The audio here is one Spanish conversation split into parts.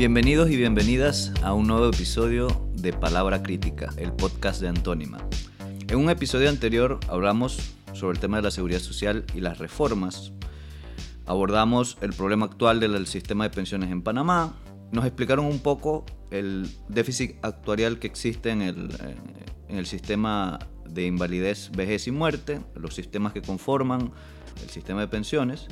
Bienvenidos y bienvenidas a un nuevo episodio de Palabra Crítica, el podcast de Antónima. En un episodio anterior hablamos sobre el tema de la seguridad social y las reformas. Abordamos el problema actual del sistema de pensiones en Panamá. Nos explicaron un poco el déficit actuarial que existe en el, eh, en el sistema de invalidez, vejez y muerte, los sistemas que conforman el sistema de pensiones.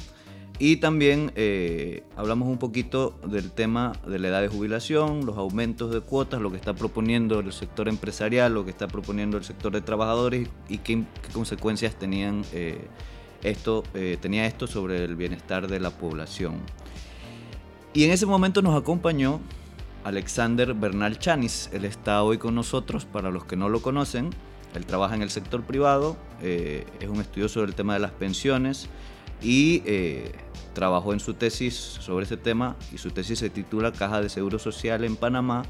Y también eh, hablamos un poquito del tema de la edad de jubilación, los aumentos de cuotas, lo que está proponiendo el sector empresarial, lo que está proponiendo el sector de trabajadores y qué, consecuencias tenían, eh, esto, eh, tenía esto sobre el bienestar de la población. Y en ese momento nos acompañó Alexander Bernal Chanis. Él está hoy con nosotros, para los que no lo conocen. Él trabaja en el sector privado, es un estudioso del tema de las pensiones y eh, trabajó en su tesis sobre ese tema y su tesis se titula Caja de Seguro Social en Panamá,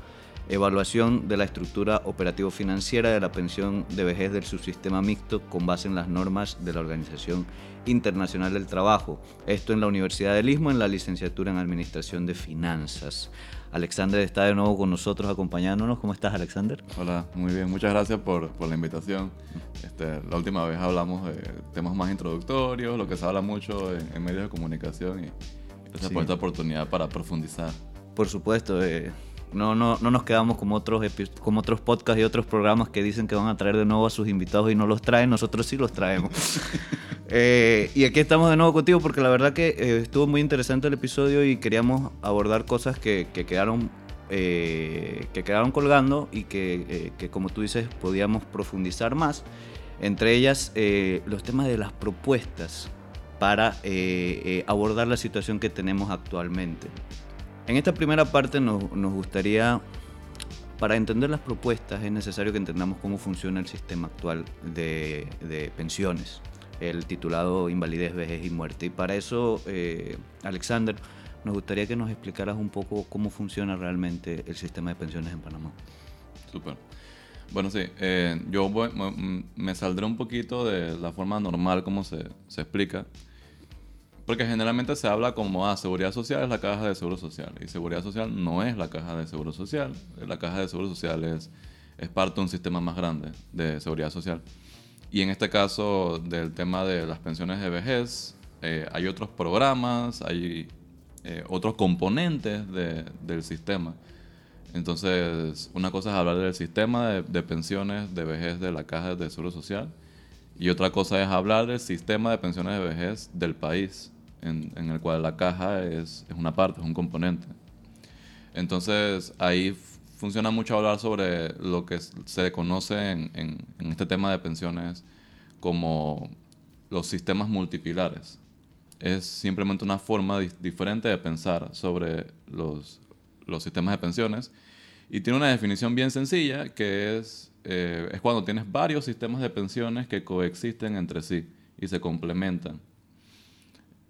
evaluación de la estructura operativo-financiera de la pensión de vejez del subsistema mixto con base en las normas de la Organización Internacional del Trabajo. Esto en la Universidad del Istmo, en la licenciatura en Administración de Finanzas. Alexander está de nuevo con nosotros acompañándonos. ¿Cómo estás, Alexander? Hola, muy bien. Muchas gracias por, por la invitación. Este, la última vez hablamos de temas más introductorios, lo que se habla mucho en, medios de comunicación y gracias por esta oportunidad para profundizar. Por supuesto. Eh, no, no, no nos quedamos como otros, como otros podcasts y otros programas que dicen que van a traer de nuevo a sus invitados y no los traen. Nosotros sí los traemos. Eh, y aquí estamos de nuevo contigo porque la verdad que eh, estuvo muy interesante el episodio y queríamos abordar cosas que, quedaron, eh, que quedaron colgando y que, como tú dices, podíamos profundizar más. Entre ellas, los temas de las propuestas para abordar la situación que tenemos actualmente. En esta primera parte nos, gustaría, para entender las propuestas es necesario que entendamos cómo funciona el sistema actual de pensiones el titulado Invalidez, Vejez y Muerte. Y para eso, eh, Alexander, nos gustaría que nos explicaras un poco cómo funciona realmente el sistema de pensiones en Panamá. Súper. Bueno, sí, eh, yo me saldré un poquito de la forma normal como se, se, explica, porque generalmente se habla como, ah, seguridad social es la caja de seguro social, y seguridad social no es la caja de seguro social, la caja de seguro social es, es parte de un sistema más grande de seguridad social. Y en este caso del tema de las pensiones de vejez, eh, hay otros programas, hay eh, otros componentes del sistema. Entonces, una cosa es hablar del sistema de, pensiones de vejez de la Caja de Seguro Social y otra cosa es hablar del sistema de pensiones de vejez del país, en, el cual la caja es, es, una parte, es un componente. Entonces, ahí funciona mucho hablar sobre lo que se conoce en, este tema de pensiones como los sistemas multipilares. Es simplemente una forma diferente de pensar sobre los, sistemas de pensiones y tiene una definición bien sencilla que es, eh, es cuando tienes varios sistemas de pensiones que coexisten entre sí y se complementan.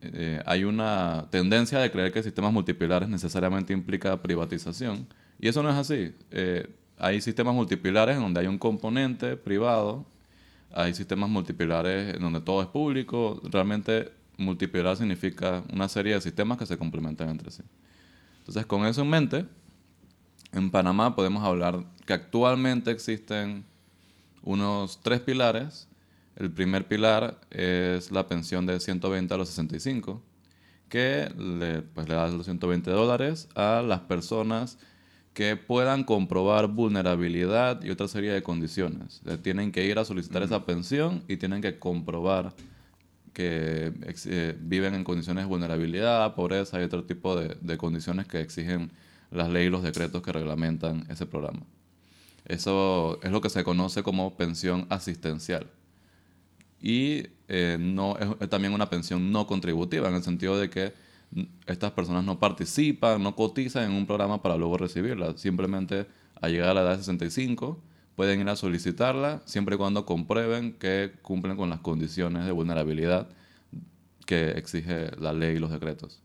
Eh, hay una tendencia de creer que sistemas multipilares necesariamente implica privatización, y eso no es así. Eh, hay sistemas multipilares en donde hay un componente privado, hay sistemas multipilares en donde todo es público. Realmente multipilar significa una serie de sistemas que se complementan entre sí. Entonces, con eso en mente, en Panamá podemos hablar que actualmente existen unos tres pilares. El primer pilar es la pensión de 120 a los 65, que le, pues, le da los 120 dólares a las personas que puedan comprobar vulnerabilidad y otra serie de condiciones. tienen que ir a solicitar esa pensión y tienen que comprobar que eh, viven en condiciones de vulnerabilidad, pobreza y otro tipo de, condiciones que exigen las leyes y los decretos que reglamentan ese programa. Eso es lo que se conoce como pensión asistencial. Y eh, no, es también una pensión no contributiva, en el sentido de que estas personas no participan, no cotizan en un programa para luego recibirla. Simplemente al llegar a la edad de 65 pueden ir a solicitarla siempre y cuando comprueben que cumplen con las condiciones de vulnerabilidad que exige la ley y los decretos.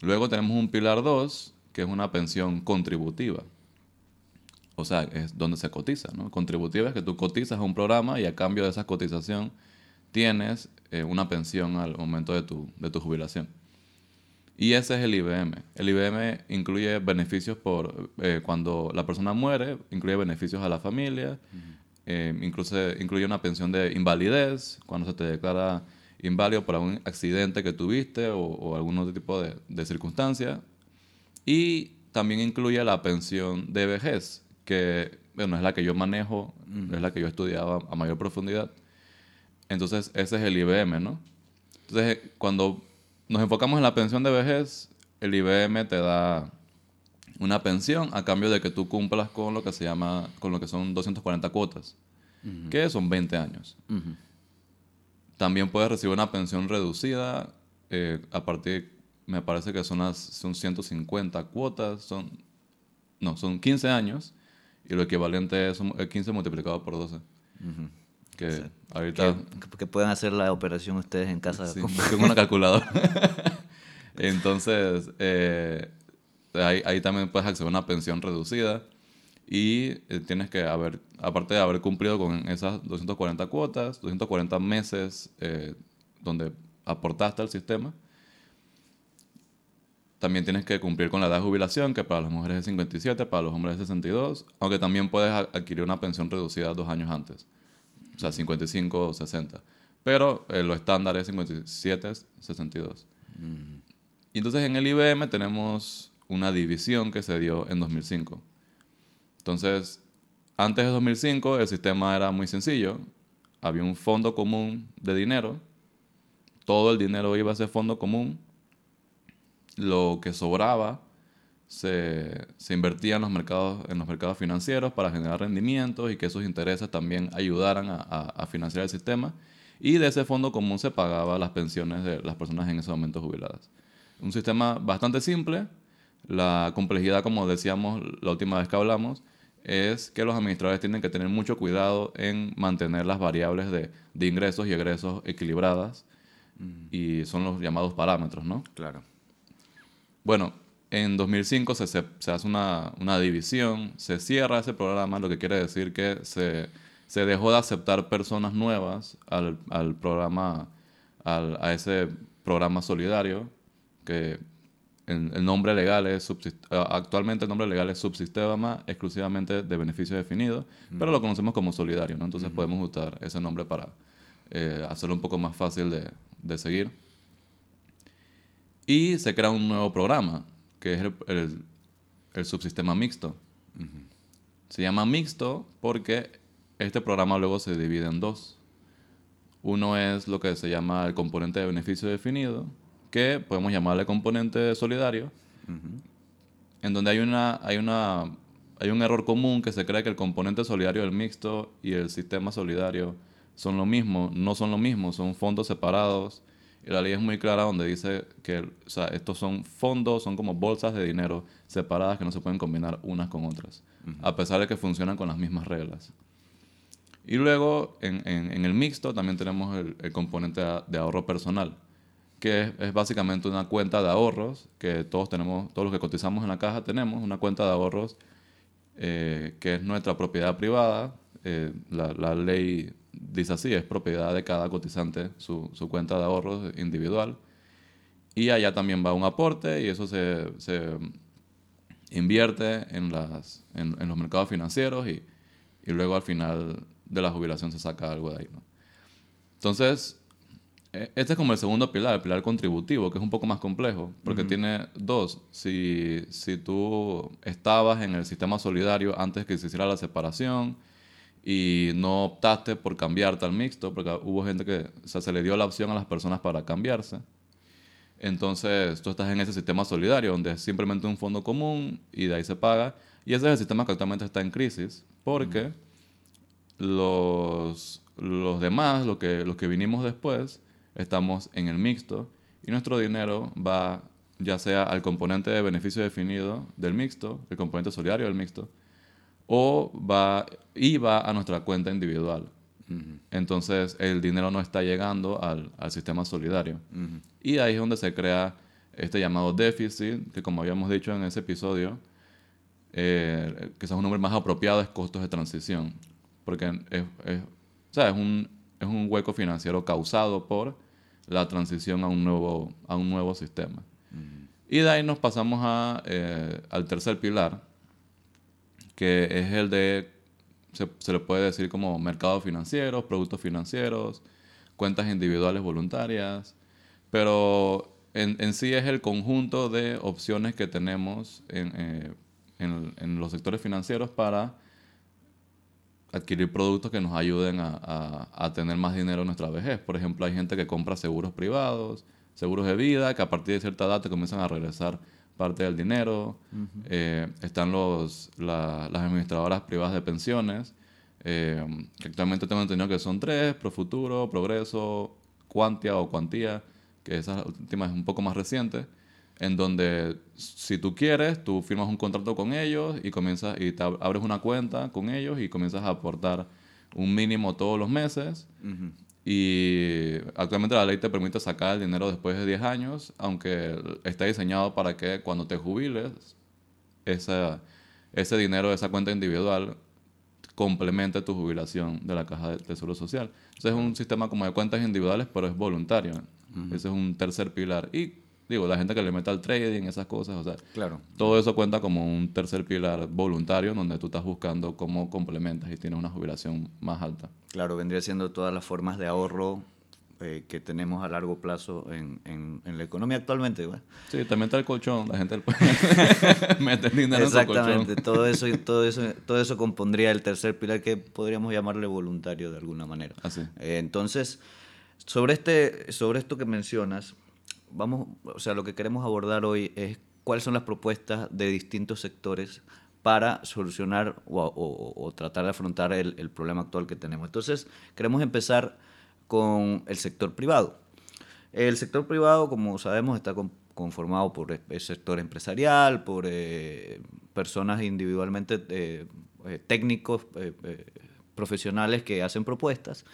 Luego tenemos un pilar 2, que es una pensión contributiva. O sea, es donde se cotiza. ¿no? Contributiva es que tú cotizas a un programa y a cambio de esa cotización tienes eh, una pensión al momento de tu, de tu jubilación. Y ese es el IBM. El IBM incluye beneficios por eh, cuando la persona muere, incluye beneficios a la familia, eh, incluso incluye una pensión de invalidez cuando se te declara inválido por algún accidente que tuviste o, algún otro tipo de, de circunstancia. Y también incluye la pensión de vejez, que bueno, es la que yo manejo, es la que yo estudiaba a mayor profundidad. Entonces, ese es el IBM, ¿no? Entonces, cuando nos enfocamos en la pensión de vejez, el IBM te da una pensión a cambio de que tú cumplas con lo que se llama, con lo que son 240 cuotas, que son 20 años. También puedes recibir una pensión reducida eh, a partir, me parece que son, son 150 cuotas, son, no, son 15 años y lo equivalente es 15 multiplicado por 12. Que ahorita... Que, puedan hacer la operación ustedes en casa. Sí, con una calculadora. Entonces, eh, ahí, ahí, también puedes acceder a una pensión reducida y eh, tienes que haber, aparte de haber cumplido con esas 240 cuotas, 240 meses eh, donde aportaste al sistema, también tienes que cumplir con la edad de jubilación, que para las mujeres es 57, para los hombres es 62, aunque también puedes adquirir una pensión reducida dos años antes, o sea, 55 o 60. Pero eh, lo estándar es 57, 62. Y entonces en el IBM tenemos una división que se dio en 2005. Entonces, antes de 2005 el sistema era muy sencillo. Había un fondo común de dinero. Todo el dinero iba a ese fondo común lo que sobraba se, invertía en los, mercados, en los mercados financieros para generar rendimientos y que esos intereses también ayudaran a, financiar el sistema. Y de ese fondo común se pagaba las pensiones de las personas en ese momento jubiladas. Un sistema bastante simple. La complejidad, como decíamos la última vez que hablamos, es que los administradores tienen que tener mucho cuidado en mantener las variables de, ingresos y egresos equilibradas. Y son los llamados parámetros, ¿no? Claro. Bueno, en 2005 se, se, hace una, una, división, se cierra ese programa, lo que quiere decir que se, se dejó de aceptar personas nuevas al, al programa, al, a ese programa solidario, que el, nombre legal es actualmente el nombre legal es subsistema exclusivamente de beneficio definido, pero lo conocemos como solidario, ¿no? Entonces podemos usar ese nombre para eh, hacerlo un poco más fácil de, de seguir. Y se crea un nuevo programa, que es el, el, subsistema mixto. Se llama mixto porque este programa luego se divide en dos. Uno es lo que se llama el componente de beneficio definido, que podemos llamarle componente solidario, en donde hay, una, hay, una, hay un error común que se cree que el componente solidario del mixto y el sistema solidario son lo mismo. No son lo mismo, son fondos separados y la ley es muy clara donde dice que o sea, estos son fondos, son como bolsas de dinero separadas que no se pueden combinar unas con otras, a pesar de que funcionan con las mismas reglas. Y luego en, en, el mixto también tenemos el, el componente de ahorro personal, que es, es, básicamente una cuenta de ahorros que todos tenemos, todos los que cotizamos en la caja tenemos, una cuenta de ahorros eh, que es nuestra propiedad privada. Eh, la, la ley dice así, es propiedad de cada cotizante su, su, cuenta de ahorros individual. Y allá también va un aporte y eso se, se invierte en, las, en, los mercados financieros y, y, luego al final de la jubilación se saca algo de ahí. ¿no? Entonces, e, este es como el segundo pilar, el pilar contributivo, que es un poco más complejo, porque tiene dos. Si, si tú estabas en el sistema solidario antes que se hiciera la separación, y no optaste por cambiarte al mixto, porque hubo gente que se le dio la opción a las personas para cambiarse. Entonces tú estás en ese sistema solidario, donde es simplemente un fondo común y de ahí se paga. Y ese es el sistema que actualmente está en crisis, porque los, los demás, los que, los que vinimos después, estamos en el mixto y nuestro dinero va ya sea al componente de beneficio definido del mixto, el componente solidario del mixto, o va, y va a nuestra cuenta individual. Entonces el dinero no está llegando al, al sistema solidario. Y ahí es donde se crea este llamado déficit, que como habíamos dicho en ese episodio, eh, quizás un nombre más apropiado es costos de transición, porque es, es, o sea, es, un, es un hueco financiero causado por la transición a un nuevo, a un nuevo sistema. Y de ahí nos pasamos a, eh, al tercer pilar, que es el de, se, se le puede decir como mercados financieros, productos financieros, cuentas individuales voluntarias, pero en, en sí es el conjunto de opciones que tenemos en, eh, en, en los sectores financieros para adquirir productos que nos ayuden a, a, a, tener más dinero en nuestra vejez. Por ejemplo, hay gente que compra seguros privados, seguros de vida, que a partir de cierta edad te comienzan a regresar parte del dinero. Uh -huh. eh, están los, la, las administradoras privadas de pensiones, eh, que actualmente tengo entendido que son tres, Profuturo, Progreso, Quantia o Cuantía, que esa última es un poco más reciente, en donde si tú quieres, tú firmas un contrato con ellos y comienzas y te abres una cuenta con ellos y comienzas a aportar un mínimo todos los meses. Uh -huh. Y actualmente la ley te permite sacar el dinero después de 10 años, aunque está diseñado para que cuando te jubiles, esa, ese dinero de esa cuenta individual complemente tu jubilación de la caja de Tesoro Social. Entonces es un sistema como de cuentas individuales, pero es voluntario. Uh -huh. Ese es un tercer pilar. Y digo, la gente que le mete al trading, esas cosas, o sea, claro. todo eso cuenta como un tercer pilar voluntario donde tú estás buscando cómo complementas y tienes una jubilación más alta. Claro, vendría siendo todas las formas de ahorro eh, que tenemos a largo plazo en, en, en la economía actualmente. ¿verdad? Sí, también está el colchón, la gente mete dinero Exactamente, en su colchón. todo eso, todo, eso, todo eso compondría el tercer pilar que podríamos llamarle voluntario de alguna manera. Así. Eh, entonces, sobre, este, sobre esto que mencionas, vamos, o sea, lo que queremos abordar hoy es cuáles son las propuestas de distintos sectores para solucionar o, tratar de afrontar el, problema actual que tenemos. Entonces, queremos empezar con el sector privado. El sector privado, como sabemos, está con, conformado por el sector empresarial, por eh, personas individualmente eh, eh técnicos, eh, eh, profesionales que hacen propuestas.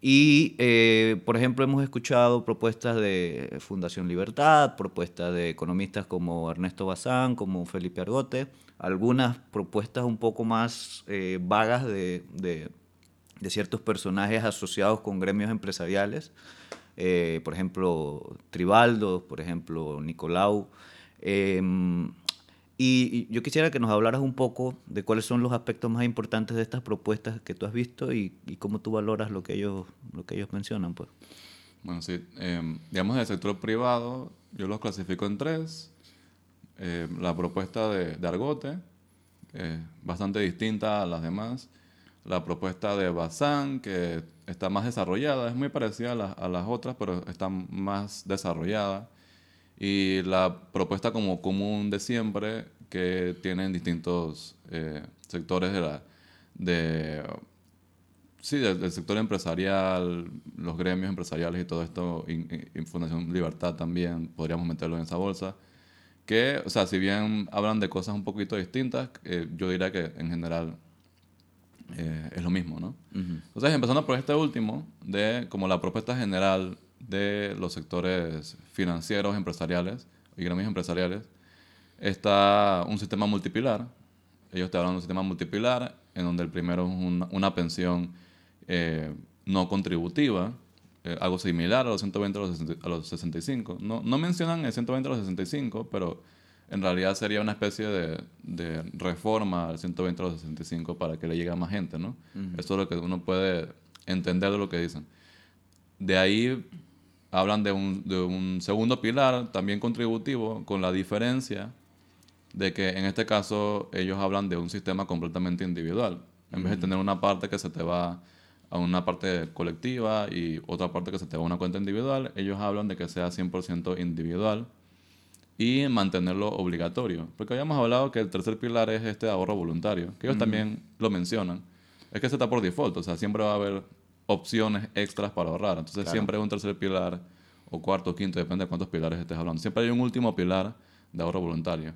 Y, eh, por ejemplo, hemos escuchado propuestas de Fundación Libertad, propuestas de economistas como Ernesto Bazán, como Felipe Argote, algunas propuestas un poco más eh, vagas de, de, ciertos personajes asociados con gremios empresariales, eh, por ejemplo, Tribaldo, por ejemplo, Nicolau. Y, yo quisiera que nos hablaras un poco de cuáles son los aspectos más importantes de estas propuestas que tú has visto y, y cómo tú valoras lo que ellos, lo que ellos mencionan. Pues. Bueno, sí. Eh, digamos, del sector privado, yo los clasifico en tres. Eh, la propuesta de, de Argote, bastante distinta a las demás. La propuesta de Bazán, que está más desarrollada, es muy parecida a, la, a las otras, pero está más desarrollada y la propuesta como común de siempre que tienen distintos eh, sectores de la, de, sí, del, del, sector empresarial, los gremios empresariales y todo esto, y, y, Fundación Libertad también, podríamos meterlo en esa bolsa, que, o sea, si bien hablan de cosas un poquito distintas, eh, yo diría que en general eh, es lo mismo, ¿no? Uh -huh. Entonces, empezando por este último, de como la propuesta general de los sectores financieros, empresariales y gremios empresariales, está un sistema multipilar. Ellos te hablan de un sistema multipilar en donde el primero es una, una pensión eh, no contributiva, eh, algo similar a los 120 a los, 60, a los 65. No, no, mencionan el 120 a los 65, pero en realidad sería una especie de, de reforma al 120 a los 65 para que le llegue a más gente, ¿no? Uh -huh. Eso es lo que uno puede entender de lo que dicen. De ahí hablan de un, de un, segundo pilar, también contributivo, con la diferencia de que en este caso ellos hablan de un sistema completamente individual. En vez de tener una parte que se te va a una parte colectiva y otra parte que se te va a una cuenta individual, ellos hablan de que sea 100% individual y mantenerlo obligatorio. Porque habíamos hablado que el tercer pilar es este ahorro voluntario, que ellos -huh. también lo mencionan. Es que se está por default, o sea, siempre va a haber opciones extras para ahorrar. Entonces claro. siempre hay un tercer pilar o cuarto o quinto, depende de cuántos pilares estés hablando. Siempre hay un último pilar de ahorro voluntario.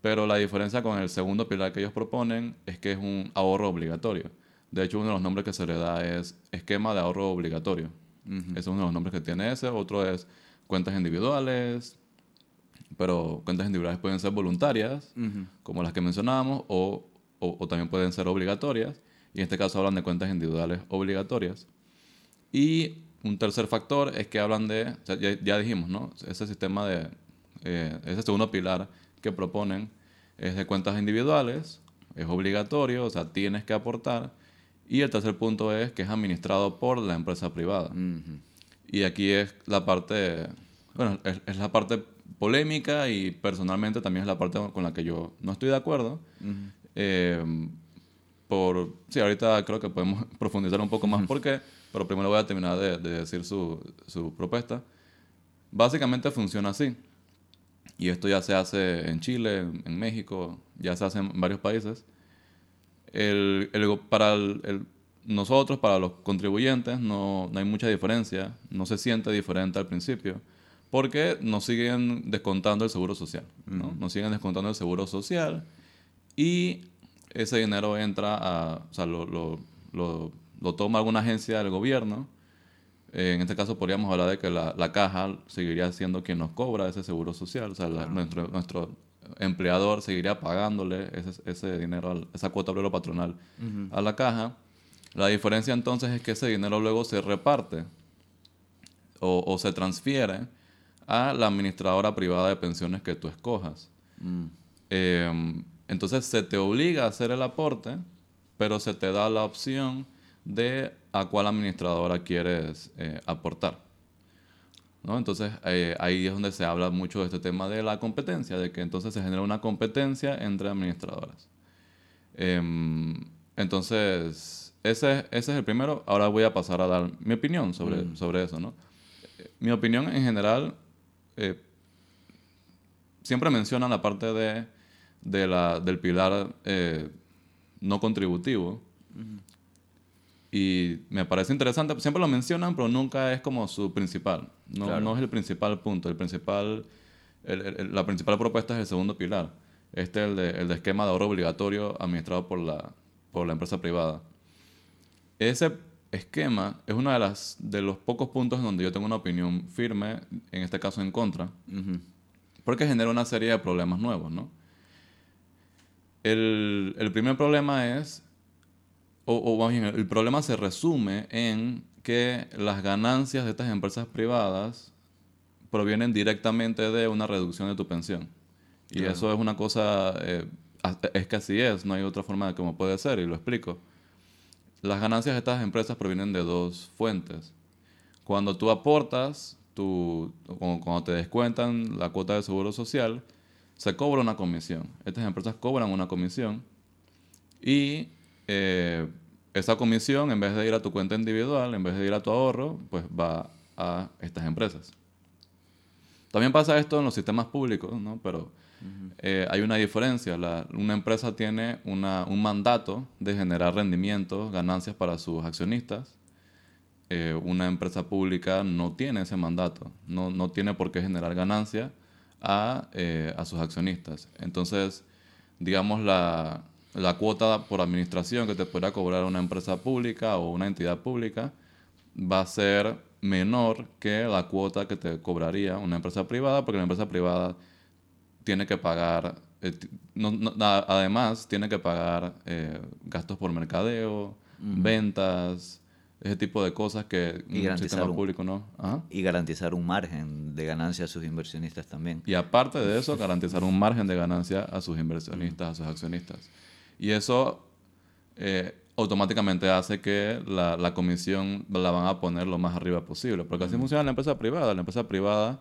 Pero la diferencia con el segundo pilar que ellos proponen es que es un ahorro obligatorio. De hecho, uno de los nombres que se le da es esquema de ahorro obligatorio. Uh -huh. Ese es uno de los nombres que tiene ese. Otro es cuentas individuales, pero cuentas individuales pueden ser voluntarias, uh -huh. como las que mencionábamos, o, o, o también pueden ser obligatorias. Y en este caso hablan de cuentas individuales obligatorias. Y un tercer factor es que hablan de, o sea, ya, ya, dijimos, ¿no? Ese sistema de eh, ese segundo pilar que proponen es de cuentas individuales, es obligatorio, o sea, tienes que aportar. Y el tercer punto es que es administrado por la empresa privada. Y aquí es la parte, bueno, es, la parte polémica y personalmente también es la parte con la que yo no estoy de acuerdo. Eh, por, sí, ahorita creo que podemos profundizar un poco más por qué, pero primero voy a terminar de, de decir su, su propuesta. Básicamente funciona así. Y esto ya se hace en Chile, en México, ya se hace en varios países. El, el, para el, nosotros, para los contribuyentes, no, no, hay mucha diferencia, no se siente diferente al principio, porque nos siguen descontando el seguro social, ¿no? Nos siguen descontando el seguro social y ese dinero entra a, o sea, lo, lo, lo, lo toma alguna agencia del gobierno en este caso podríamos hablar de que la, la, caja seguiría siendo quien nos cobra ese seguro social, o sea, nuestro, nuestro empleador seguiría pagándole ese, ese dinero, esa cuota obrero patronal a la caja. La diferencia entonces es que ese dinero luego se reparte o, o, se transfiere a la administradora privada de pensiones que tú escojas. Mm. Eh, entonces se te obliga a hacer el aporte, pero se te da la opción de a cuál administradora quieres eh, aportar. ¿no? Entonces eh, ahí es donde se habla mucho de este tema de la competencia, de que entonces se genera una competencia entre administradoras. Em, entonces, ese, ese es el primero. Ahora voy a pasar a dar mi opinión sobre, mm. sobre eso. ¿no? Mi opinión en general, eh, siempre menciona la parte de, de la, del pilar no contributivo. Y me parece interesante, siempre lo mencionan, pero nunca es como su principal. No, no es el principal punto. El principal, la principal propuesta es el segundo pilar. Este es el de, el de esquema de ahorro obligatorio administrado por la, por la empresa privada. Ese esquema es uno de, las, de los pocos puntos en donde yo tengo una opinión firme, en este caso en contra, porque genera una serie de problemas nuevos, ¿no? El, el primer problema es o, o bien, el problema se resume en que las ganancias de estas empresas privadas provienen directamente de una reducción de tu pensión. Y eso es una cosa, eh, es que así es, no hay otra forma de cómo puede ser, y lo explico. Las ganancias de estas empresas provienen de dos fuentes. Cuando tú aportas, tú, cuando te descuentan la cuota de seguro social, se cobra una comisión. Estas empresas cobran una comisión y eh, esa comisión, en vez de ir a tu cuenta individual, en vez de ir a tu ahorro, pues va a estas empresas. También pasa esto en los sistemas públicos, ¿no? Pero eh, hay una diferencia. una empresa tiene un mandato de generar rendimientos, ganancias para sus accionistas. Eh, una empresa pública no tiene ese mandato. No, no tiene por qué generar ganancias a, a sus accionistas. Entonces, digamos, la, la cuota por administración que te pueda cobrar una empresa pública o una entidad pública va a ser menor que la cuota que te cobraría una empresa privada, porque la empresa privada tiene que pagar, eh, además tiene que pagar eh, gastos por mercadeo, ventas, ese tipo de cosas que y un sistema público no. Y garantizar un margen de ganancia a sus inversionistas también. Y aparte de eso, garantizar un margen de ganancia a sus inversionistas, a sus accionistas. Y eso eh, automáticamente hace que la, la, comisión la van a poner lo más arriba posible. Porque así funciona la empresa privada. La empresa privada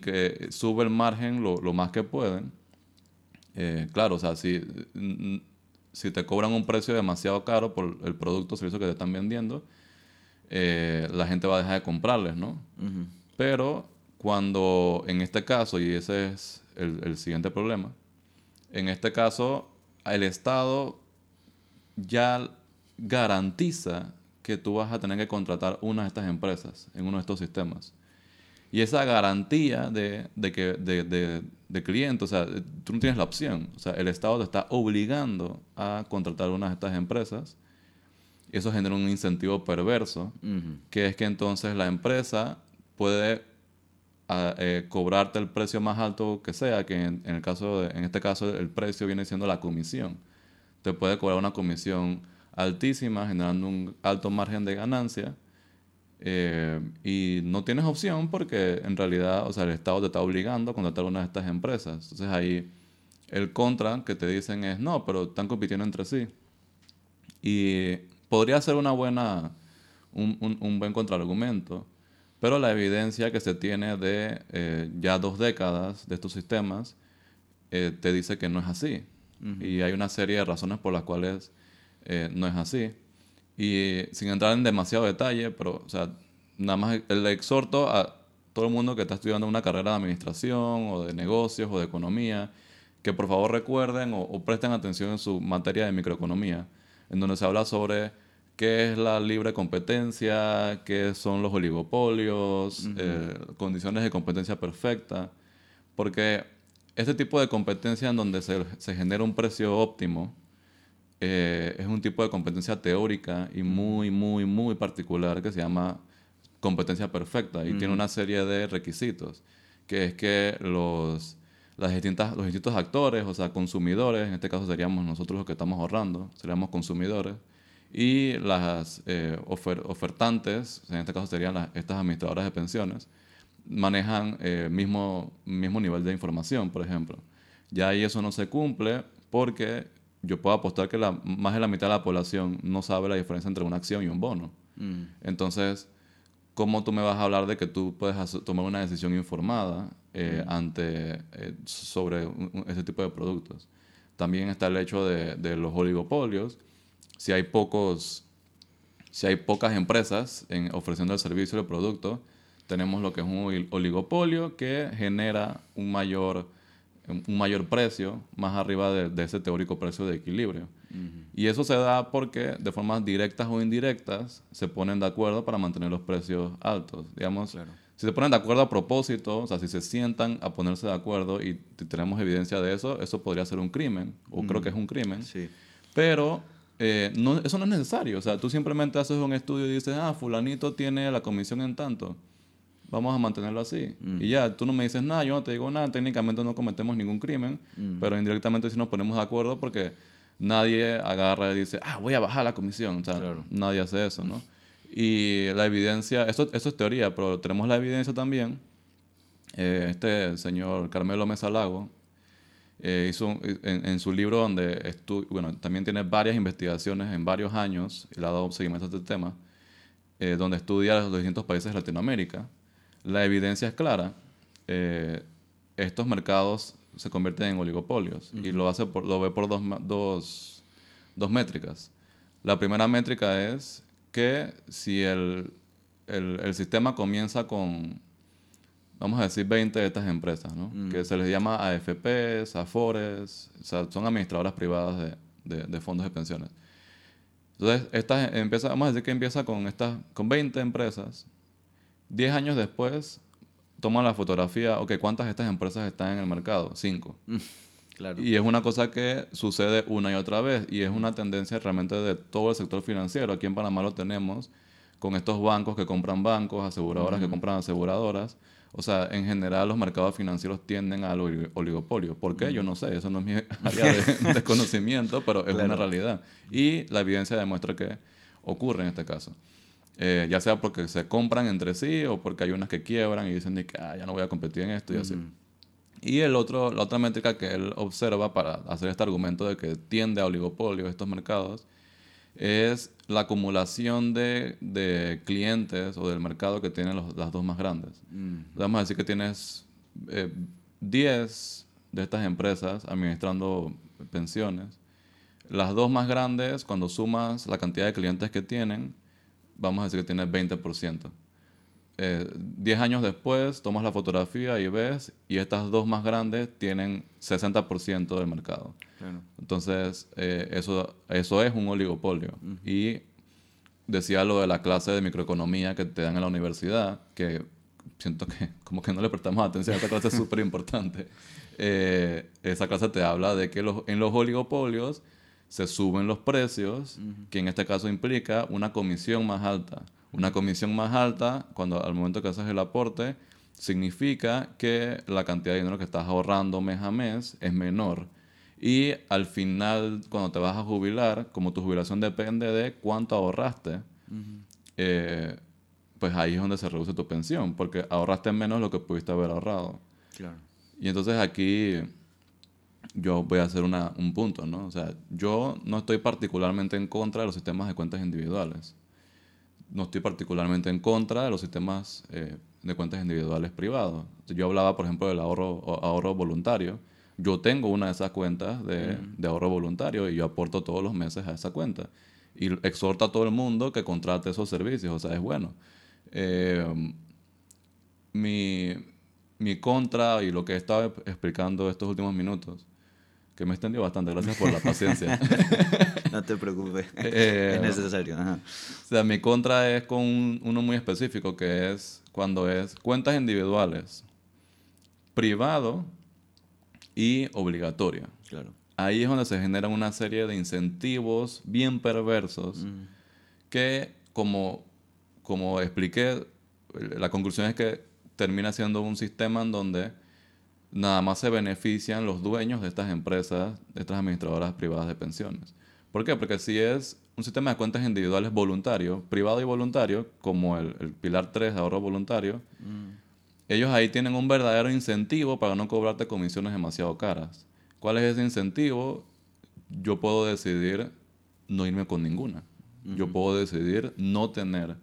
que sube el margen lo, lo más que pueden. Eh, claro, o sea, si, si te cobran un precio demasiado caro por el producto o servicio que te están vendiendo, eh, la gente va a dejar de comprarles, ¿no? Pero cuando, en este caso, y ese es el, el siguiente problema, en este caso el Estado ya garantiza que tú vas a tener que contratar una de estas empresas en uno de estos sistemas. Y esa garantía de, que, de, de, cliente, o sea, tú no tienes la opción. O sea, el Estado te está obligando a contratar una de estas empresas. Y eso genera un incentivo perverso, que es que entonces la empresa puede eh, cobrarte el precio más alto que sea, que en, el caso en este caso el precio viene siendo la comisión. Te puede cobrar una comisión altísima, generando un alto margen de ganancia eh, y no tienes opción porque en realidad, o sea, el Estado te está obligando a contratar una de estas empresas. Entonces ahí el contra que te dicen es, no, pero están compitiendo entre sí. Y podría ser una buena, un, un, un buen contraargumento, pero la evidencia que se tiene de eh, ya dos décadas de estos sistemas eh, te dice que no es así. Y hay una serie de razones por las cuales eh, no es así. Y sin entrar en demasiado detalle, pero, o sea, nada más le exhorto a todo el mundo que está estudiando una carrera de administración o de negocios o de economía, que por favor recuerden o, presten atención en su materia de microeconomía, en donde se habla sobre qué es la libre competencia, qué son los oligopolios, eh, condiciones de competencia perfecta, porque este tipo de competencia en donde se, se genera un precio óptimo eh, es un tipo de competencia teórica y muy, muy, muy particular que se llama competencia perfecta. Y tiene una serie de requisitos, que es que los, las distintas, los distintos actores, o sea, consumidores, en este caso seríamos nosotros los que estamos ahorrando, seríamos consumidores, y las eh, ofertantes, en este caso serían las, estas administradoras de pensiones, manejan el eh, mismo, mismo nivel de información, por ejemplo. Ya ahí eso no se cumple porque yo puedo apostar que la, más de la mitad de la población no sabe la diferencia entre una acción y un bono. Mm. Entonces, ¿cómo tú me vas a hablar de que tú puedes tomar una decisión informada eh, mm. ante, eh, sobre ese tipo de productos? También está el hecho de, de, los oligopolios. Si hay pocos, si hay pocas empresas en, ofreciendo el servicio o el producto, tenemos lo que es un oligopolio que genera un mayor, un mayor precio más arriba de, ese teórico precio de equilibrio. Y eso se da porque de formas directas o indirectas se ponen de acuerdo para mantener los precios altos. Digamos, si se ponen de acuerdo a propósito, o sea, si se sientan a ponerse de acuerdo y tenemos evidencia de eso, eso podría ser un crimen, o creo que es un crimen. Sí. Pero eh, no, eso no es necesario. O sea, tú simplemente haces un estudio y dices, ah, fulanito tiene la comisión en tanto vamos a mantenerlo así. Mm. Y ya, tú no me dices nada, yo no te digo nada, técnicamente no cometemos ningún crimen, mm. pero indirectamente sí nos ponemos de acuerdo porque nadie agarra y dice, ah, voy a bajar la comisión. O sea, nadie hace eso, ¿no? Y la evidencia, eso, eso es teoría, pero tenemos la evidencia también. Eh, este señor Carmelo Mesalago eh, hizo en, en, su libro donde bueno, también tiene varias investigaciones en varios años, y le ha dado seguimiento a este tema, eh, donde estudia los distintos países de Latinoamérica la evidencia es clara. Eh, estos mercados se convierten en oligopolios y lo, hace por, lo ve por dos, dos, dos, métricas. La primera métrica es que si el, el, el, sistema comienza con, vamos a decir, 20 de estas empresas, ¿no? que se les llama AFPs, AFORES, o sea, son administradoras privadas de, de, de fondos de pensiones. Entonces, estas empieza, vamos a decir que empieza con, estas, con 20 empresas 10 años después, toma la fotografía, ok, ¿cuántas de estas empresas están en el mercado? Cinco. Mm, claro. Y es una cosa que sucede una y otra vez y es una tendencia realmente de todo el sector financiero. Aquí en Panamá lo tenemos con estos bancos que compran bancos, aseguradoras que compran aseguradoras. O sea, en general los mercados financieros tienden al oligopolio. ¿Por qué? Yo no sé, eso no es mi área de, conocimiento, pero es una realidad. Y la evidencia demuestra que ocurre en este caso. Eh, ya sea porque se compran entre sí o porque hay unas que quiebran y dicen que ah, ya no voy a competir en esto y así. Y el otro, la otra métrica que él observa para hacer este argumento de que tiende a oligopolio estos mercados es la acumulación de, de clientes o del mercado que tienen las dos más grandes. Vamos a decir que tienes 10 eh, de estas empresas administrando pensiones. Las dos más grandes, cuando sumas la cantidad de clientes que tienen, vamos a decir que tienes 20%. Eh, diez años después, tomas la fotografía y ves, y estas dos más grandes tienen 60% del mercado. Entonces, eh, eso, eso es un oligopolio. Y decía lo de la clase de microeconomía que te dan en la universidad, que siento que como que no le prestamos atención a esta clase, es súper importante. Eh, esa clase te habla de que los, en los oligopolios se suben los precios, que en este caso implica una comisión más alta. Una comisión más alta, cuando al momento que haces el aporte, significa que la cantidad de dinero que estás ahorrando mes a mes es menor. Y al final, cuando te vas a jubilar, como tu jubilación depende de cuánto ahorraste, eh, pues ahí es donde se reduce tu pensión, porque ahorraste menos lo que pudiste haber ahorrado. Claro. Y entonces aquí yo voy a hacer una, un punto, ¿no? O sea, yo no estoy particularmente en contra de los sistemas de cuentas individuales. No estoy particularmente en contra de los sistemas eh, de cuentas individuales privados. Yo hablaba, por ejemplo, del ahorro, ahorro voluntario. Yo tengo una de esas cuentas de, de ahorro voluntario y yo aporto todos los meses a esa cuenta. Y exhorta a todo el mundo que contrate esos servicios, o sea, es bueno. Eh, mi, mi contra y lo que he estado explicando estos últimos minutos, que me extendió bastante, gracias por la paciencia. no te preocupes, eh, es necesario. O sea, mi contra es con uno muy específico, que es cuando es cuentas individuales, privado y obligatoria. Claro. Ahí es donde se generan una serie de incentivos bien perversos Mm. que, como, como expliqué, la conclusión es que termina siendo un sistema en donde nada más se benefician los dueños de estas empresas, de estas administradoras privadas de pensiones. ¿Por qué? Porque si es un sistema de cuentas individuales voluntario, privado y voluntario, como el, el pilar 3 de ahorro voluntario, ellos ahí tienen un verdadero incentivo para no cobrarte comisiones demasiado caras. ¿Cuál es ese incentivo? Yo puedo decidir no irme con ninguna. Yo puedo decidir no tener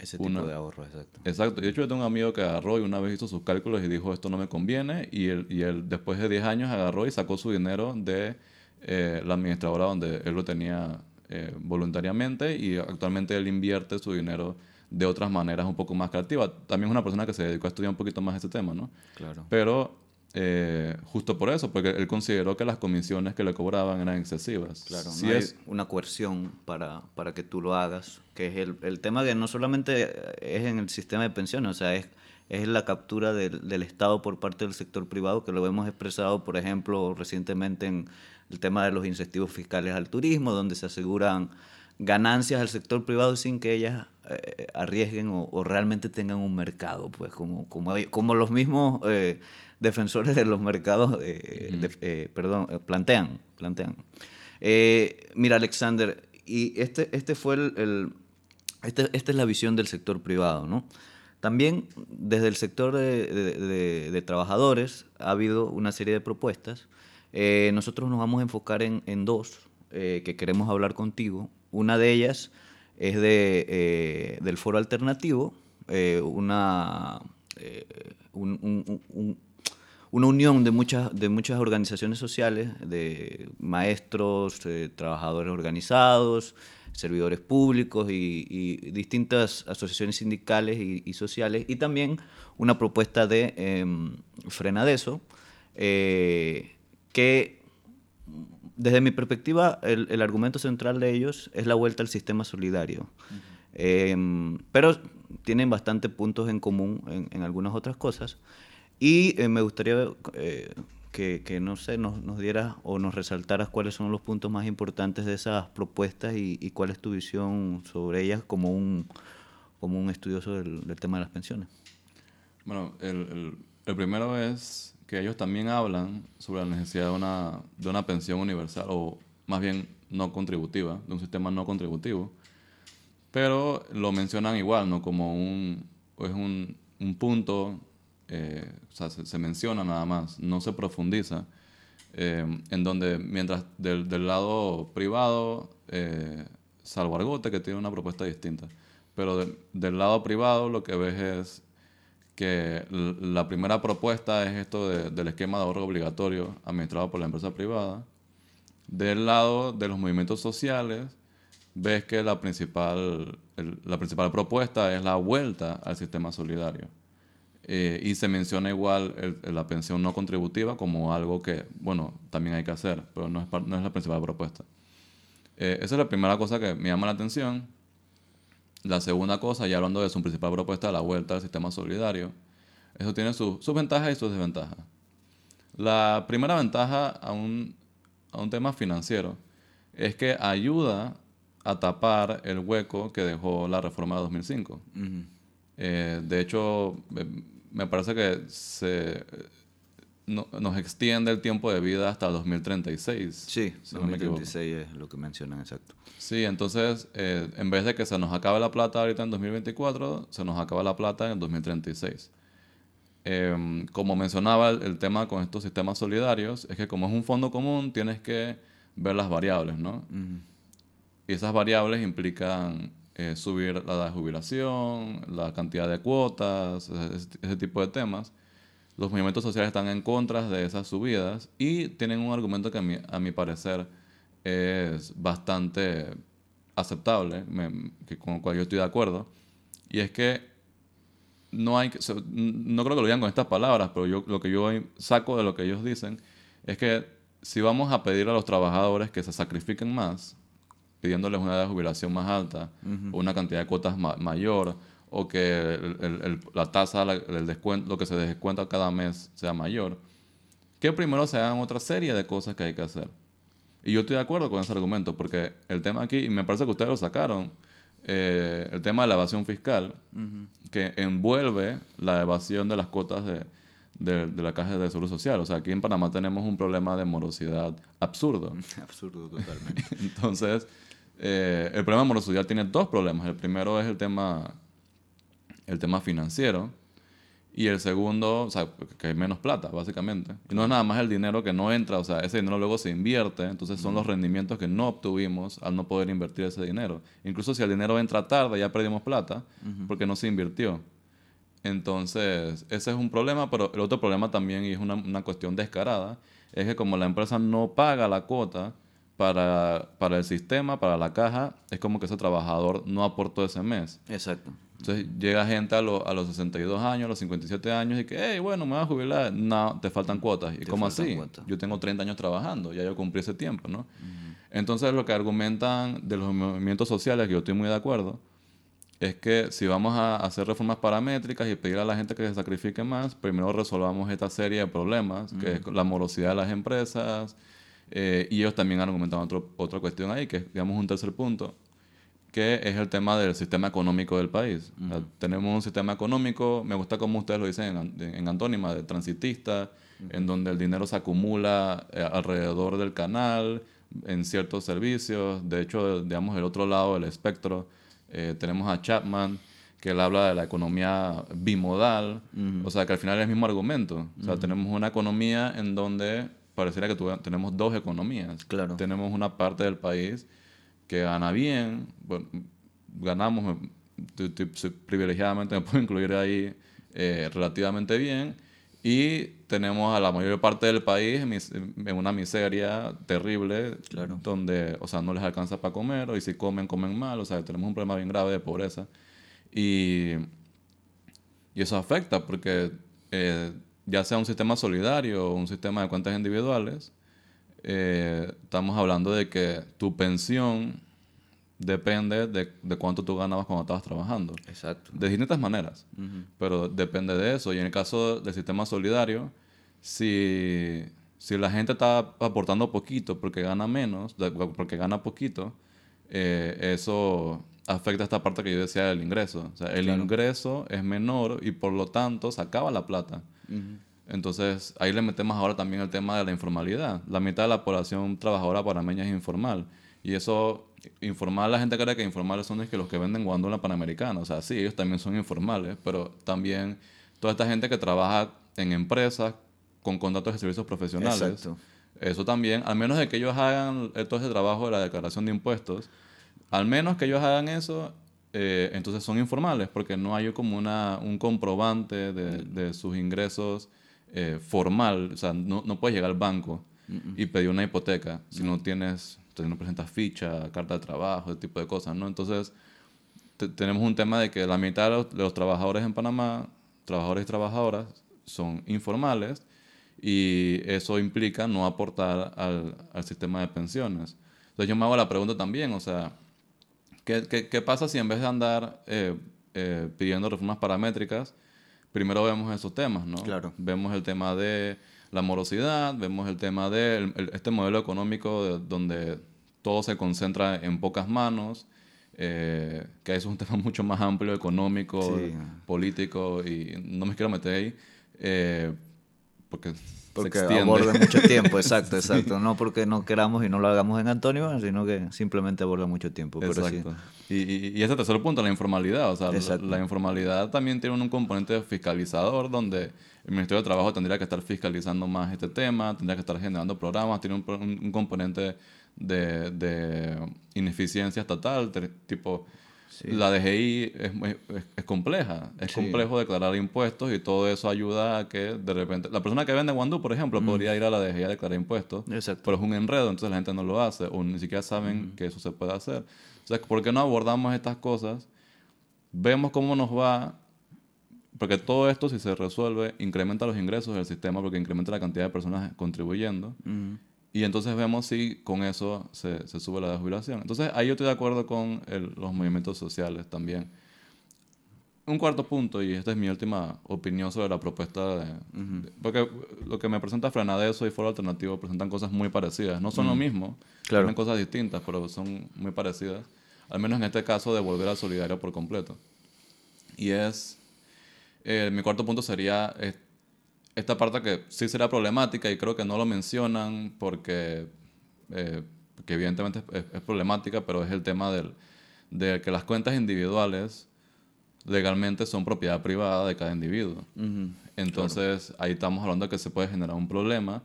Ese tipo una- de ahorro, exacto. Exacto. De hecho, yo tengo un amigo que agarró y una vez hizo sus cálculos y dijo, esto no me conviene. Y él, y él después de 10 años, agarró y sacó su dinero de eh, la administradora donde él lo tenía eh, voluntariamente y actualmente él invierte su dinero de otras maneras un poco más creativas. También es una persona que se dedicó a estudiar un poquito más ese tema, ¿no? Claro. Pero eh, justo por eso, porque él consideró que las comisiones que le cobraban eran excesivas. Claro, Si no hay es, una coerción para, para que tú lo hagas, que es el, el tema que no solamente es en el sistema de pensiones, o sea, es, es la captura del, del Estado por parte del sector privado, que lo hemos expresado, por ejemplo, recientemente en el tema de los incentivos fiscales al turismo, donde se aseguran ganancias al sector privado sin que ellas eh, arriesguen o, o realmente tengan un mercado, pues como, como los mismos eh, defensores de los mercados, eh, de- eh, perdón, eh, plantean, plantean. Mira, Alexander, y este, este fue el, el- este- esta es la visión del sector privado, ¿no? También desde el sector de, de- trabajadores ha habido una serie de propuestas. Eh, nosotros nos vamos a enfocar en, en dos eh, que queremos hablar contigo. Una de ellas es de, eh, del foro alternativo, una, un- un- un- un- una unión de muchas, de muchas organizaciones sociales, de maestros, eh, trabajadores organizados, servidores públicos y, y distintas asociaciones sindicales y, y sociales, y también una propuesta de em, Frenadeso, eh, que desde mi perspectiva, el, el argumento central de ellos es la vuelta al sistema solidario. Em, pero tienen bastante puntos en común en, en algunas otras cosas. Y eh, me gustaría eh, que, que, no sé, nos, nos dieras o nos resaltaras cuáles son los puntos más importantes de esas propuestas y, y cuál es tu visión sobre ellas como un, como un estudioso del, del tema de las pensiones. Bueno, el, el- el primero es que ellos también hablan sobre la necesidad de una, de una pensión universal, o más bien no contributiva, de un sistema no contributivo. Pero lo mencionan igual, ¿no? Como un, es un, un punto, eh, se, menciona nada más, no se profundiza, eh, en donde mientras del, del lado privado, eh, salvo Argote, que tiene una propuesta distinta, pero de- del lado privado lo que ves es que la primera propuesta es esto de- del esquema de ahorro obligatorio administrado por la empresa privada. Del lado de los movimientos sociales, ves que la principal, la principal propuesta es la vuelta al sistema solidario. Eh, y se menciona igual el- la pensión no contributiva como algo que, bueno, también hay que hacer, pero no es, no es la principal propuesta. Eh, esa es la primera cosa que me llama la atención. La segunda cosa, ya hablando de su principal propuesta, la vuelta al sistema solidario, eso tiene su- sus ventajas y sus desventajas. La primera ventaja a un, a un tema financiero es que ayuda a tapar el hueco que dejó la reforma de 2005. Eh, de hecho, eh, me parece que se, nos extiende el tiempo de vida hasta 2036. Sí, 2036 es lo que mencionan, exacto. Sí, entonces, eh, en vez de que se nos acabe la plata ahorita en 2024, se nos acaba la plata en 2036. Em, como mencionaba, el, tema con estos sistemas solidarios es que como es un fondo común, tienes que ver las variables, ¿no? Y esas variables implican eh, subir la edad de jubilación, la cantidad de cuotas, ese tipo de temas. Los movimientos sociales están en contra de esas subidas y tienen un argumento que a mi, a mi parecer es bastante aceptable, con el cual yo estoy de acuerdo, y es que no hay no creo que lo digan con estas palabras, pero yo lo que yo saco de lo que ellos dicen es que si vamos a pedir a los trabajadores que se sacrifiquen más, pidiéndoles una edad de jubilación más alta, o una cantidad de cuotas mayor, o que la tasa, el descuento, lo que se descuenta cada mes sea mayor, que primero se hagan otra serie de cosas que hay que hacer. Y yo estoy de acuerdo con ese argumento, porque el tema aquí, y me parece que ustedes lo sacaron, eh, el tema de la evasión fiscal, que envuelve la evasión de las cuotas de, de, la caja de seguro social. O sea, aquí en Panamá tenemos un problema de morosidad absurdo. absurdo totalmente. Entonces, eh, el problema de morosidad tiene dos problemas. El primero es el tema el tema financiero. Y el segundo, o sea, que hay menos plata, básicamente. Y no es nada más el dinero que no entra, o sea, ese dinero luego se invierte, entonces son los rendimientos que no obtuvimos al no poder invertir ese dinero. Incluso si el dinero entra tarde, ya perdimos plata, porque no se invirtió. Entonces, ese es un problema, pero el otro problema también, y es una, una cuestión descarada, es que como la empresa no paga la cuota para, para el sistema, para la caja, es como que ese trabajador no aportó ese mes. Exacto. Entonces llega gente a, a, los 62 años, a los 57 años y que, hey, bueno, me voy a jubilar. No, te faltan cuotas. ¿Y cómo así? Yo tengo 30 años trabajando, ya yo cumplí ese tiempo, ¿no? Entonces lo que argumentan de los movimientos sociales, que yo estoy muy de acuerdo, es que si vamos a hacer reformas paramétricas y pedir a la gente que se sacrifique más, primero resolvamos esta serie de problemas, que es la morosidad de las empresas. Eh, y ellos también han argumentado otro, otra cuestión ahí, que es, digamos, un tercer punto, que es el tema del sistema económico del país. tenemos un sistema económico, me gusta como ustedes lo dicen en, antónima, de transitista, en donde el dinero se acumula eh, alrededor del canal, en ciertos servicios. De hecho, digamos, el otro lado del espectro, eh, tenemos a Chapman, que él habla de la economía bimodal, o sea, que al final es el mismo argumento. O sea, tenemos una economía en donde pareciera que tenemos dos economías. Claro. Tenemos una parte del país que gana bien, bueno, ganamos, privilegiadamente me puedo incluir ahí eh, relativamente bien, y tenemos a la mayor parte del país en una miseria terrible, claro. donde, o sea, no les alcanza para comer, o y si comen, comen mal, o sea, tenemos un problema bien grave de pobreza. Y, y eso afecta porque eh, ya sea un sistema solidario o un sistema de cuentas individuales, eh, estamos hablando de que tu pensión depende de, de, cuánto tú ganabas cuando estabas trabajando. Exacto. De distintas maneras, pero depende de eso. Y en el caso del sistema solidario, si, si la gente está aportando poquito porque gana menos, porque gana poquito, eh, eso afecta esta parte que yo decía del ingreso. O sea, el ingreso es menor y por lo tanto se acaba la plata. Entonces, ahí le metemos ahora también el tema de la informalidad. La mitad de la población trabajadora panameña es informal. Y eso, informal, la gente cree que informales son los que, los que venden guandola panamericana. O sea, sí, ellos también son informales, pero también toda esta gente que trabaja en empresas con contratos de servicios profesionales. Exacto. Eso también, al menos de que ellos hagan todo ese trabajo de la declaración de impuestos, al menos que ellos hagan eso, eh, entonces son informales, porque no hay como una, un comprobante de, de sus ingresos eh, formal, o sea, no, no, puedes llegar al banco y pedir una hipoteca si no tienes, no presentas ficha, carta de trabajo, ese tipo de cosas, ¿no? Entonces, tenemos un tema de que la mitad de los, trabajadores en Panamá, trabajadores y trabajadoras, son informales y eso implica no aportar al, al, sistema de pensiones. Entonces yo me hago la pregunta también, o sea, ¿qué, qué, qué pasa si en vez de andar eh, eh, pidiendo reformas paramétricas, primero vemos esos temas, ¿no? Claro. Vemos el tema de la morosidad, vemos el tema de este modelo económico donde todo se concentra en pocas manos, eh, que eso es un tema mucho más amplio, económico, político, y no me quiero meter ahí. Eh, porque, porque aborda mucho tiempo, exacto, exacto. No porque no queramos y no lo hagamos en Antonio, sino que simplemente aborda mucho tiempo. Exacto. y, y, y, ese tercer punto, la informalidad. O sea, la, informalidad también tiene un componente fiscalizador donde el Ministerio de Trabajo tendría que estar fiscalizando más este tema, tendría que estar generando programas, tiene un, componente de, de, ineficiencia estatal, tipo la DGI es, es, compleja. Es complejo declarar impuestos y todo eso ayuda a que de repente... La persona que vende guandú, por ejemplo, podría ir a la DGI a declarar impuestos. Pero es un enredo, entonces la gente no lo hace o ni siquiera saben que eso se puede hacer. O sea, ¿por qué no abordamos estas cosas? Vemos cómo nos va... Porque todo esto, si se resuelve, incrementa los ingresos del sistema porque incrementa la cantidad de personas contribuyendo. Y entonces vemos si con eso se, se sube la jubilación. Entonces ahí yo estoy de acuerdo con los movimientos sociales también. Un cuarto punto, y esta es mi última opinión sobre la propuesta de... porque lo que me presenta Frenadeso y Foro Alternativo presentan cosas muy parecidas. No son lo mismo, claro. tienen cosas distintas, pero son muy parecidas. Al menos en este caso de volver al solidario por completo. Y es... Eh, mi cuarto punto sería esta parte que sí será problemática y creo que no lo mencionan porque, eh, evidentemente es, problemática, pero es el tema del, de que las cuentas individuales legalmente son propiedad privada de cada individuo. Entonces ahí estamos hablando de que se puede generar un problema.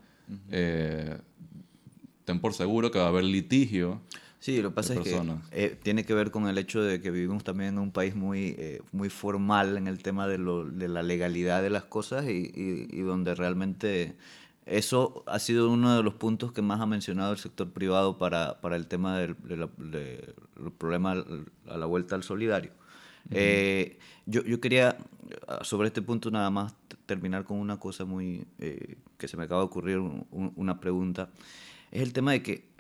Eh, ten por seguro que va a haber litigio Sí, lo que pasa es que eh, tiene que ver con el hecho de que vivimos también en un país muy, eh, muy formal en el tema de, lo, de, la legalidad de las cosas y, y, donde realmente eso ha sido uno de los puntos que más ha mencionado el sector privado para, para el tema del de problema a la vuelta al solidario. Eh, yo, yo quería, sobre este punto nada más, terminar con una cosa muy que se me acaba de ocurrir, una pregunta. Es el tema de que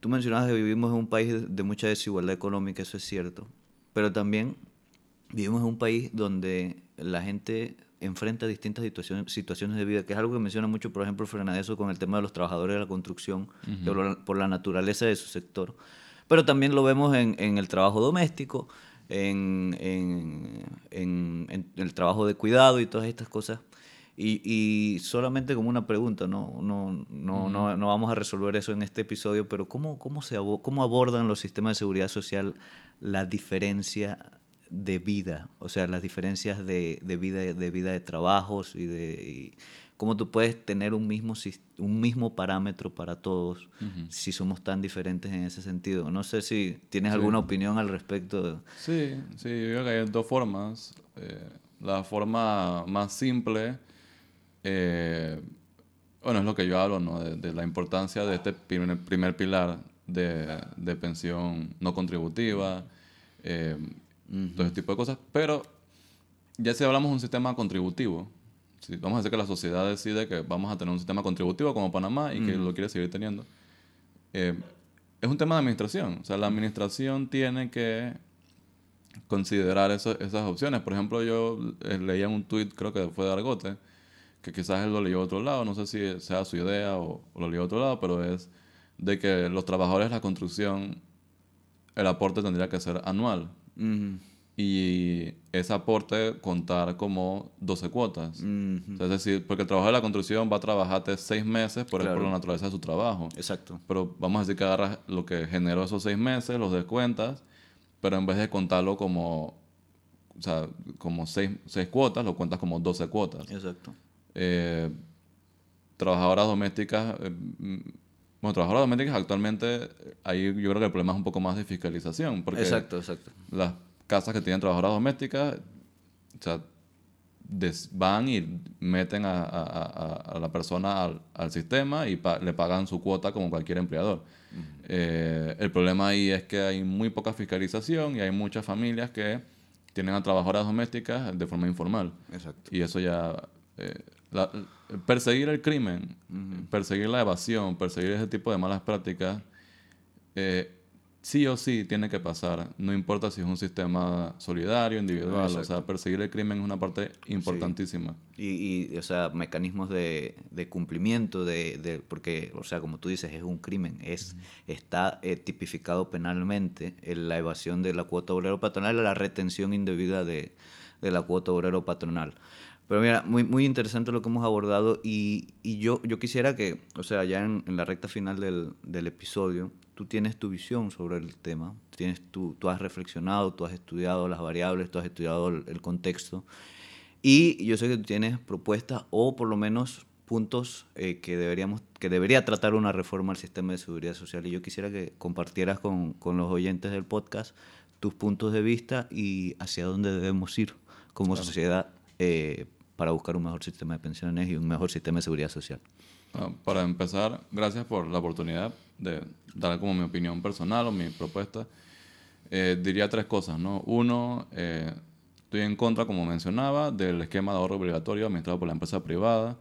tú mencionabas que vivimos en un país de mucha desigualdad económica, eso es cierto, pero también vivimos en un país donde la gente enfrenta distintas situaciones, situaciones de vida, que es algo que menciona mucho, por ejemplo, Fernández con el tema de los trabajadores de la construcción, por, la naturaleza de su sector. Pero también lo vemos en, en el trabajo doméstico, en, en, en, el trabajo de cuidado y todas estas cosas. Y, y, solamente como una pregunta, no, no, no, no, no, vamos a resolver eso en este episodio, pero ¿cómo, cómo, se, ¿cómo abordan los sistemas de seguridad social la diferencia de vida? O sea, las diferencias de, de vida, de vida de trabajos y de... cómo tú puedes tener un mismo, un mismo parámetro para todos si somos tan diferentes en ese sentido. No sé si tienes alguna opinión al respecto. Sí, sí, yo creo que hay dos formas. Eh, la forma más simple eh, bueno, es lo que yo hablo, ¿no? De, la importancia de este primer, primer pilar de, de, pensión no contributiva, eh, todo ese tipo de cosas. Pero ya si hablamos de un sistema contributivo, si vamos a decir que la sociedad decide que vamos a tener un sistema contributivo como Panamá y que lo quiere seguir teniendo, eh, es un tema de administración. O sea, la administración tiene que considerar eso, esas opciones. Por ejemplo, yo leía un tuit, creo que fue de Argote, que quizás él lo leyó a otro lado, no sé si sea su idea o, lo leyó a otro lado, pero es de que los trabajadores de la construcción, el aporte tendría que ser anual. Y ese aporte contar como 12 cuotas. es decir, porque el trabajador de la construcción va a trabajarte seis meses por, por la naturaleza de su trabajo. Exacto. Pero vamos a decir que agarras lo que generó esos seis meses, los descuentas, pero en vez de contarlo como, o sea, como seis, seis cuotas, lo cuentas como 12 cuotas. Exacto. Eh, trabajadoras domésticas, eh, bueno, trabajadoras domésticas actualmente, ahí yo creo que el problema es un poco más de fiscalización. Porque exacto, exacto. Las casas que tienen trabajadoras domésticas, o sea, van y meten a, a, la persona al, al sistema y le pagan su cuota como cualquier empleador. Eh, el problema ahí es que hay muy poca fiscalización y hay muchas familias que tienen a trabajadoras domésticas de forma informal. Exacto. Y eso ya perseguir el crimen, perseguir la evasión, perseguir ese tipo de malas prácticas, eh, sí o sí tiene que pasar. No importa si es un sistema solidario, individual. O sea, perseguir el crimen es una parte importantísima. Y, o sea, mecanismos de, cumplimiento, de, porque, o sea, como tú dices, es un crimen. es Está eh, tipificado penalmente en la evasión de la cuota obrero patronal y la retención indebida de de la cuota obrero patronal. Pero mira, muy, muy interesante lo que hemos abordado y, y yo, yo quisiera que, o sea, ya en, en la recta final del, del, episodio, tú tienes tu visión sobre el tema, tienes tú, tú has reflexionado, tú has estudiado las variables, tú has estudiado el, el contexto y yo sé que tú tienes propuestas o por lo menos puntos eh, que, deberíamos, que debería tratar una reforma al sistema de seguridad social. Y yo quisiera que compartieras con, con los oyentes del podcast tus puntos de vista y hacia dónde debemos ir como claro. sociedad eh, para buscar un mejor sistema de pensiones y un mejor sistema de seguridad social. Bueno, para empezar, gracias por la oportunidad de dar como mi opinión personal o mi propuesta. Eh, diría tres cosas, ¿no? Uno, eh, estoy en contra, como mencionaba, del esquema de ahorro obligatorio administrado por la empresa privada.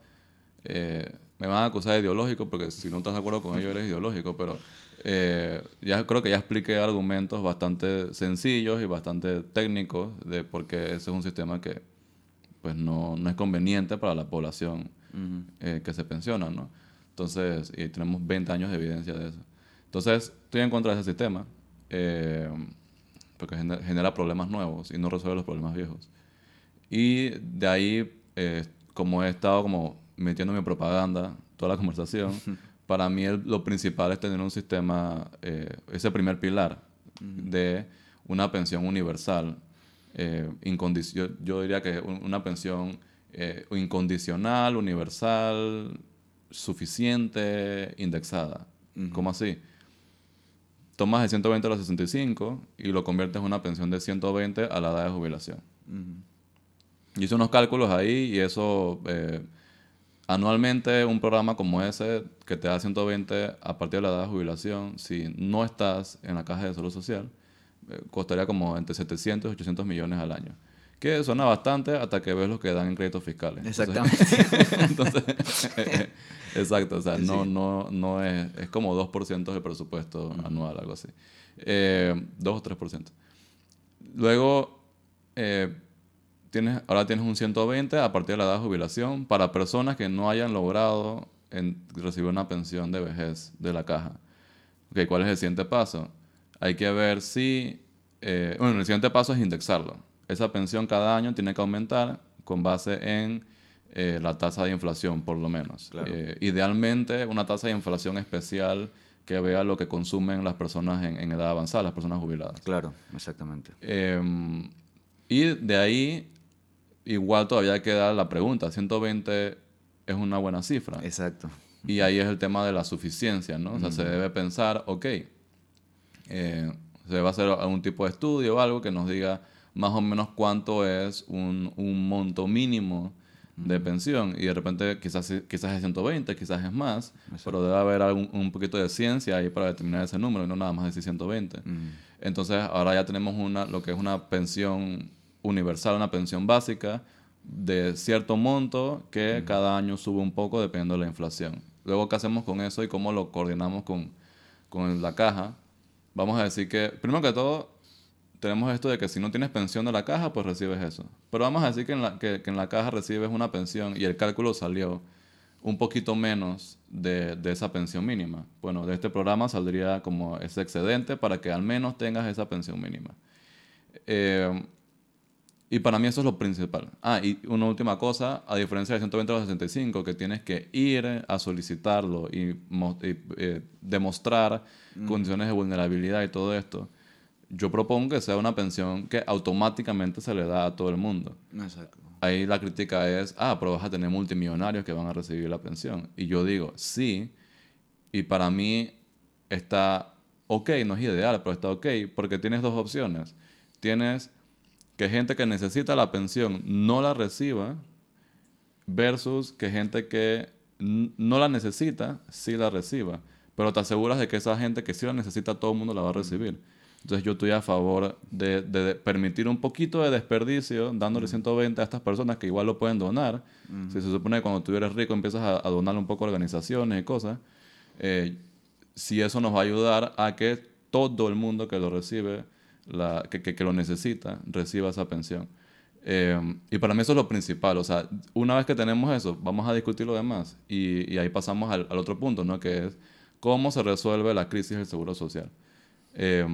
Eh, me van a acusar de ideológico porque si no estás de acuerdo con ello eres ideológico, pero eh, ya creo que ya expliqué argumentos bastante sencillos y bastante técnicos de por qué ese es un sistema que pues no, no es conveniente para la población uh -huh. eh, que se pensiona, ¿no? Entonces, y tenemos 20 años de evidencia de eso. Entonces, estoy en contra de ese sistema eh, porque genera problemas nuevos y no resuelve los problemas viejos. Y de ahí, eh, como he estado como metiendo mi propaganda, toda la conversación, para mí el, lo principal es tener un sistema, eh, ese primer pilar uh -huh. de una pensión universal. Eh, yo, yo, diría que una pensión eh, incondicional, universal, suficiente, indexada. Uh -huh. ¿Cómo así? Tomas el 120 a los 65 y lo conviertes en una pensión de 120 a la edad de jubilación. Uh -huh. Hice unos cálculos ahí y eso eh, anualmente un programa como ese que te da 120 a partir de la edad de jubilación, si no estás en la caja de salud social, costaría como entre 700 y 800 millones al año. Que suena bastante hasta que ves los que dan en créditos fiscales. Exactamente. Entonces, eh, exacto, o sea, sí, no, no, no es, es como 2% del presupuesto anual, algo así. Eh, 2 o 3%. Luego, eh, tienes, ahora tienes un 120 a partir de la edad de jubilación para personas que no hayan logrado en, recibir una pensión de vejez de la caja. Okay, ¿Cuál es el siguiente paso? Hay que ver si... Eh, bueno, el siguiente paso es indexarlo. Esa pensión cada año tiene que aumentar con base en eh, la tasa de inflación, por lo menos. Claro. Eh, idealmente, una tasa de inflación especial que vea lo que consumen las personas en, en edad avanzada, las personas jubiladas. Claro, exactamente. Em, y de ahí igual todavía queda la pregunta, 120 es una buena cifra. Exacto. Y ahí es el tema de la suficiencia, ¿no? O sea, se debe pensar, ok, eh, se debe hacer algún tipo de estudio o algo que nos diga más o menos cuánto es un, un monto mínimo de pensión y de repente quizás, quizás es 120, quizás es más, Exacto. pero debe haber algún, un poquito de ciencia ahí para determinar ese número y no nada más decir 120. Uh -huh. Entonces ahora ya tenemos una, lo que es una pensión universal, una pensión básica de cierto monto que cada año sube un poco dependiendo de la inflación. Luego, ¿qué hacemos con eso y cómo lo coordinamos con, con la caja? Vamos a decir que, primero que todo, tenemos esto de que si no tienes pensión de la caja, pues recibes eso. Pero vamos a decir que en la, que, en la caja recibes una pensión y el cálculo salió un poquito menos de, de, esa pensión mínima. Bueno, de este programa saldría como ese excedente para que al menos tengas esa pensión mínima. Eh, y para mí eso es lo principal. Ah, y una última cosa, a diferencia del 120 a 65, que tienes que ir a solicitarlo y, y eh, demostrar mm. condiciones de vulnerabilidad y todo esto, yo propongo que sea una pensión que automáticamente se le da a todo el mundo. Exacto. Ahí la crítica es, ah, pero vas a tener multimillonarios que van a recibir la pensión. Y yo digo, sí, y para mí está ok, no es ideal, pero está ok, porque tienes dos opciones. Tienes que gente que necesita la pensión no la reciba versus que gente que no la necesita sí la reciba. Pero te aseguras de que esa gente que sí la necesita, todo el mundo la va a recibir. Entonces yo estoy a favor de, de permitir un poquito de desperdicio dándole 120 a estas personas que igual lo pueden donar. Uh -huh. Si se supone que cuando tú eres rico empiezas a, a donarle un poco a organizaciones y cosas, eh, si eso nos va a ayudar a que todo el mundo que lo recibe la, que, que, que, lo necesita reciba esa pensión. Eh, y para mí eso es lo principal. O sea, una vez que tenemos eso, vamos a discutir lo demás. Y, y ahí pasamos al, al, otro punto, ¿no? Que es cómo se resuelve la crisis del seguro social. Eh,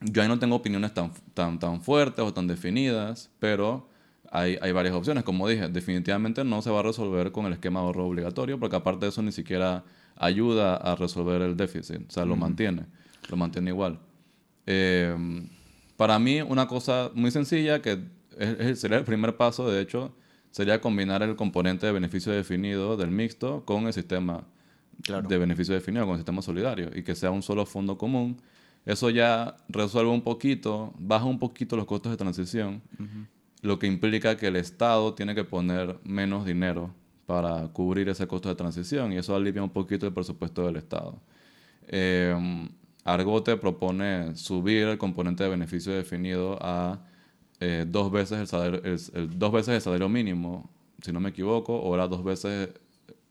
yo ahí no tengo opiniones tan, tan, tan fuertes o tan definidas, pero hay, hay varias opciones. Como dije, definitivamente no se va a resolver con el esquema de ahorro obligatorio, porque aparte de eso ni siquiera ayuda a resolver el déficit, o sea, lo mantiene, lo mantiene igual. Eh, para mí, una cosa muy sencilla, que sería el primer paso, de hecho, sería combinar el componente de beneficio definido del mixto con el sistema de beneficio definido, con el sistema solidario, y que sea un solo fondo común. Eso ya resuelve un poquito, baja un poquito los costos de transición, lo que implica que el Estado tiene que poner menos dinero para cubrir ese costo de transición y eso alivia un poquito el presupuesto del Estado. Eh, Argote propone subir el componente de beneficio definido a eh, dos, veces el salario, dos veces el salario mínimo, si no me equivoco, o era dos veces,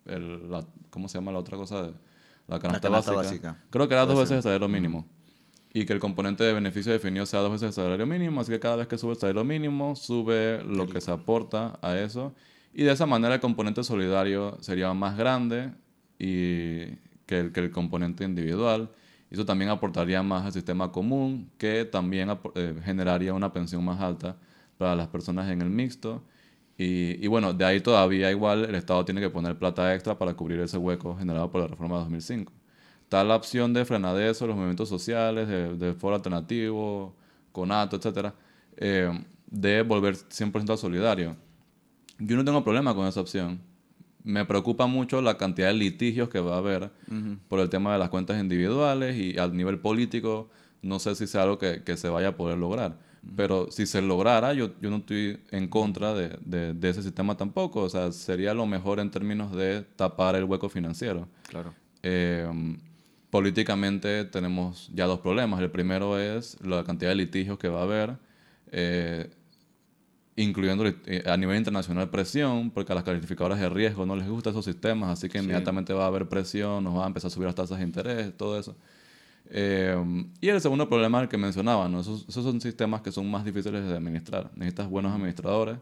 el, la, ¿cómo se llama la otra cosa? De, la canasta, básica. Creo que era dos veces el salario mínimo. Y que el componente de beneficio definido sea dos veces el salario mínimo, así que cada vez que sube el salario mínimo, sube lo que se aporta a eso y de esa manera el componente solidario sería más grande y que, el, que el componente individual. Eso también aportaría más al sistema común, que también eh, generaría una pensión más alta para las personas en el mixto. Y, y, bueno, de ahí todavía igual el Estado tiene que poner plata extra para cubrir ese hueco generado por la reforma de 2005. Está la opción de frenar eso, los movimientos sociales, de, de foro alternativo, conato, etcétera, eh, de volver 100% solidario. Yo no tengo problema con esa opción. Me preocupa mucho la cantidad de litigios que va a haber por el tema de las cuentas individuales y a nivel político no sé si sea algo que, que se vaya a poder lograr. Pero si se lograra, yo, yo no estoy en contra de, de, ese sistema tampoco. O sea, sería lo mejor en términos de tapar el hueco financiero. Claro. Eh, políticamente tenemos ya dos problemas. El primero es la cantidad de litigios que va a haber. Eh, incluyendo eh, a nivel internacional presión, porque a las calificadoras de riesgo no les gustan esos sistemas, así que inmediatamente va a haber presión, nos va a empezar a subir las tasas de interés, todo eso. Eh, y el segundo problema, el que mencionaba, ¿no? esos, son sistemas que son más difíciles de administrar. Necesitas buenos administradores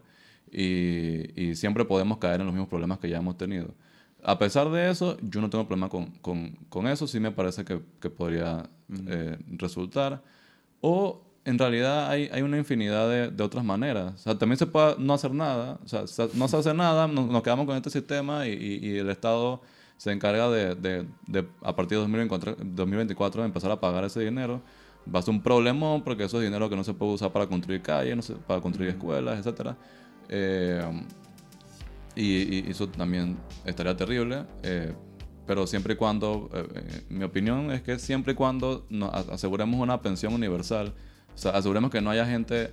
y, y, siempre podemos caer en los mismos problemas que ya hemos tenido. A pesar de eso, yo no tengo problema con, con, con eso, sí me parece que, que podría eh, resultar. O en realidad hay, hay una infinidad de, de, otras maneras. O sea, también se puede no hacer nada. O sea, no se hace nada, nos, quedamos con este sistema y, y, el Estado se encarga de, de, de, a partir de 2024, 2024 empezar a pagar ese dinero. Va a ser un problemón porque eso es dinero que no se puede usar para construir calles, no para construir escuelas, etc. Eh, y, eso también estaría terrible. Eh, pero siempre y cuando, eh, mi opinión es que siempre y cuando nos aseguremos una pensión universal, o sea, aseguremos que no haya gente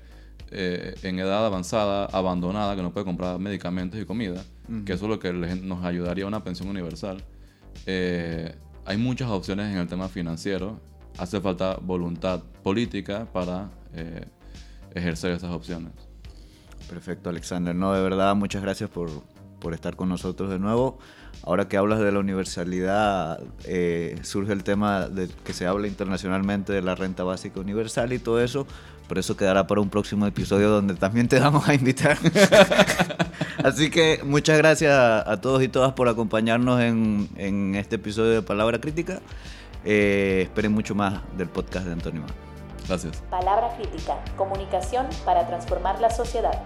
eh, en edad avanzada, abandonada, que no puede comprar medicamentos y comida, que eso es lo que nos ayudaría a una pensión universal. Eh, hay muchas opciones en el tema financiero. Hace falta voluntad política para eh, ejercer esas opciones. Perfecto, Alexander. No, de verdad, muchas gracias por, por estar con nosotros de nuevo. Ahora que hablas de la universalidad, eh, surge el tema de que se habla internacionalmente de la renta básica universal y todo eso. Por eso quedará para un próximo episodio donde también te vamos a invitar. Así que muchas gracias a, todos y todas por acompañarnos en, en este episodio de Palabra Crítica. Eh, esperen mucho más del podcast de Antonio. Gracias. Palabra Crítica, comunicación para transformar la sociedad.